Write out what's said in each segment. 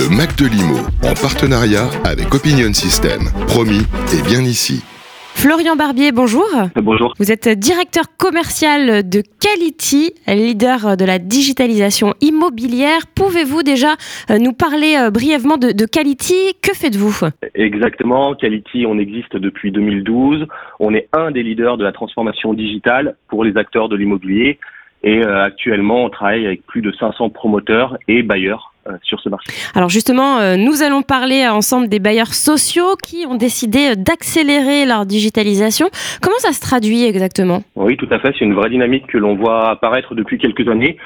Le Mac de Limo, en partenariat avec Opinion System. Promis, et bien ici. Florian Barbier, bonjour. Bonjour. Vous êtes directeur commercial de Quality, leader de la digitalisation immobilière. Pouvez-vous déjà euh, nous parler euh, brièvement de, de Quality? Que faites-vous? Exactement. Quality, on existe depuis 2012. On est un des leaders de la transformation digitale pour les acteurs de l'immobilier. Et euh, actuellement, on travaille avec plus de 500 promoteurs et bailleurs sur ce marché. Alors justement, euh, nous allons parler ensemble des bailleurs sociaux qui ont décidé d'accélérer leur digitalisation. Comment ça se traduit exactement? Oui, tout à fait. C'est une vraie dynamique que l'on voit apparaître depuis quelques années.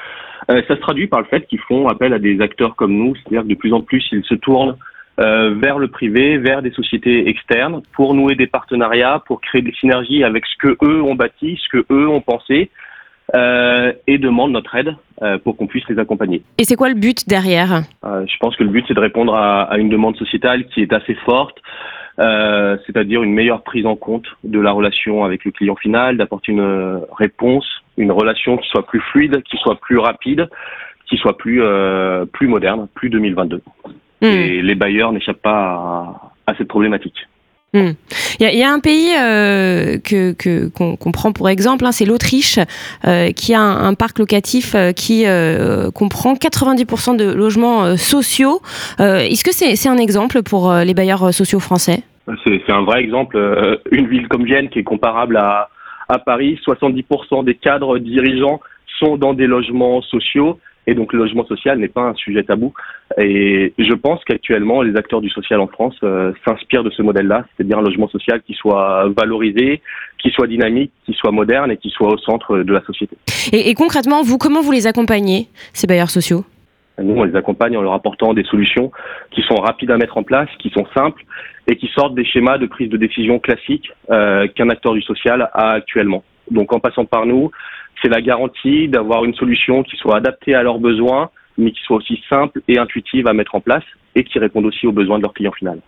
ça se traduit par le fait qu'ils font appel à des acteurs comme nous, c'est-à-dire que de plus en plus, ils se tournent euh, vers le privé, vers des sociétés externes, pour nouer des partenariats, pour créer des synergies avec ce que eux ont bâti, ce que eux ont pensé, euh, et demandent notre aide euh, pour qu'on puisse les accompagner. Et c'est quoi le but derrière? Euh, Je pense que le but c'est de répondre à, à, une demande sociétale qui est assez forte, c'est-à-dire une meilleure prise en compte de la relation avec le client final, d'apporter une réponse, une relation qui soit plus fluide, qui soit plus rapide, qui soit plus plus moderne, plus 2022. Mmh. Et les bailleurs n'échappent pas à, à cette problématique. Il y, a, il y, a un pays euh, que qu'on qu prend pour exemple, hein, c'est l'Autriche, euh, qui a un, parc locatif euh, qui comprend 90% de logements sociaux. Est-ce que c'est un exemple pour les bailleurs sociaux français? C'est un vrai exemple. Une ville comme Vienne qui est comparable à, à Paris, 70% des cadres dirigeants sont dans des logements sociaux et donc le logement social n'est pas un sujet tabou. Et je pense qu'actuellement, les acteurs du social en France euh, s'inspirent de ce modèle-là, c'est-à-dire un logement social qui soit valorisé, qui soit dynamique, qui soit moderne et qui soit au centre de la société. Et, et concrètement, vous, comment vous les accompagnez, ces bailleurs sociaux? Nous, on les accompagne en leur apportant des solutions qui sont rapides à mettre en place, qui sont simples et qui sortent des schémas de prise de décision classiques euh, qu'un acteur du social a actuellement. Donc en passant par nous, c'est la garantie d'avoir une solution qui soit adaptée à leurs besoins, mais qui soit aussi simple et intuitive à mettre en place et qui réponde aussi aux besoins de leur client final.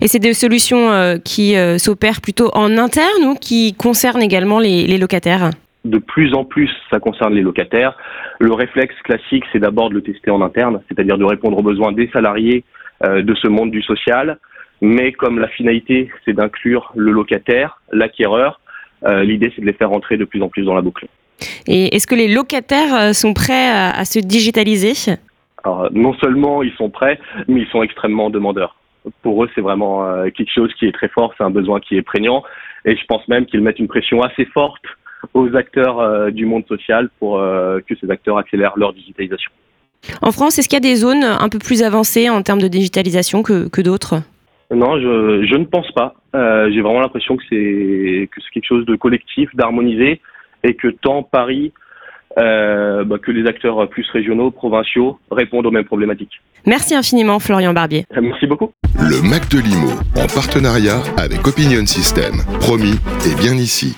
Et c'est des solutions euh, qui euh, s'opèrent plutôt en interne ou qui concernent également les, les locataires? De plus en plus, ça concerne les locataires. Le réflexe classique, c'est d'abord de le tester en interne, c'est-à-dire de répondre aux besoins des salariés euh, de ce monde du social. Mais comme la finalité, c'est d'inclure le locataire, l'acquéreur, l'idée, c'est de les faire rentrer de plus en plus dans la boucle. Et est-ce que les locataires sont prêts à, à se digitaliser Alors, Non seulement ils sont prêts, mais ils sont extrêmement demandeurs. Pour eux, c'est vraiment euh, quelque chose qui est très fort, c'est un besoin qui est prégnant. Et je pense même qu'ils mettent une pression assez forte aux acteurs euh, du monde social pour euh, que ces acteurs accélèrent leur digitalisation. En France, est-ce qu'il y a des zones un peu plus avancées en termes de digitalisation que, que d'autres? Non, je, je, ne pense pas. Euh, J'ai vraiment l'impression que c'est que c'est quelque chose de collectif, d'harmonisé, et que tant Paris euh, bah, que les acteurs plus régionaux, provinciaux répondent aux mêmes problématiques. Merci infiniment, Florian Barbier. Merci beaucoup. Le Mac de Limo, en partenariat avec Opinion System. Promis, et bien ici.